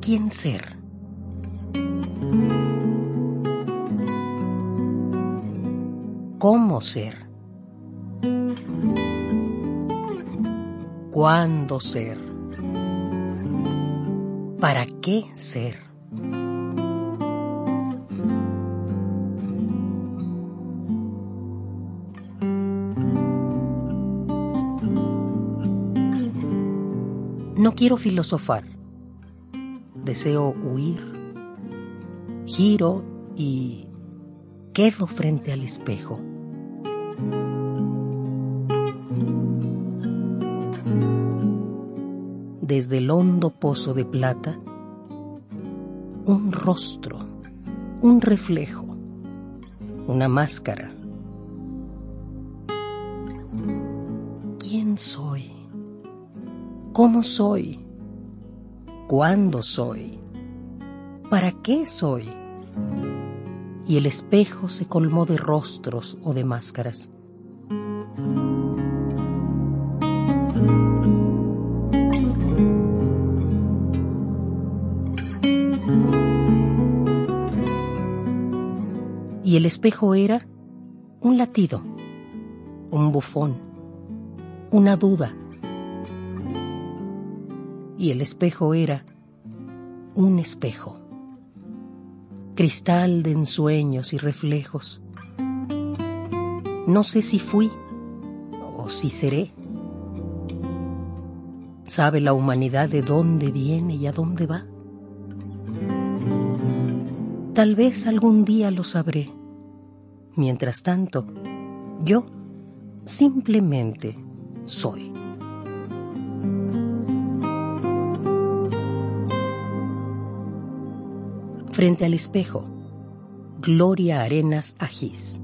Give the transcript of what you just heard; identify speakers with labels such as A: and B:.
A: ¿Quién ser? ¿Cómo ser? ¿Cuándo ser? ¿Para qué ser? No quiero filosofar. Deseo huir. Giro y quedo frente al espejo. Desde el hondo pozo de plata, un rostro, un reflejo, una máscara. ¿Quién soy? ¿Cómo soy? ¿Cuándo soy? ¿Para qué soy? Y el espejo se colmó de rostros o de máscaras. Y el espejo era un latido, un bufón, una duda, y el espejo era un espejo, cristal de ensueños y reflejos. No sé si fui o si seré. ¿Sabe la humanidad de dónde viene y a dónde va? Tal vez algún día lo sabré. Mientras tanto, yo simplemente soy. Frente al espejo, Gloria Arenas Agis.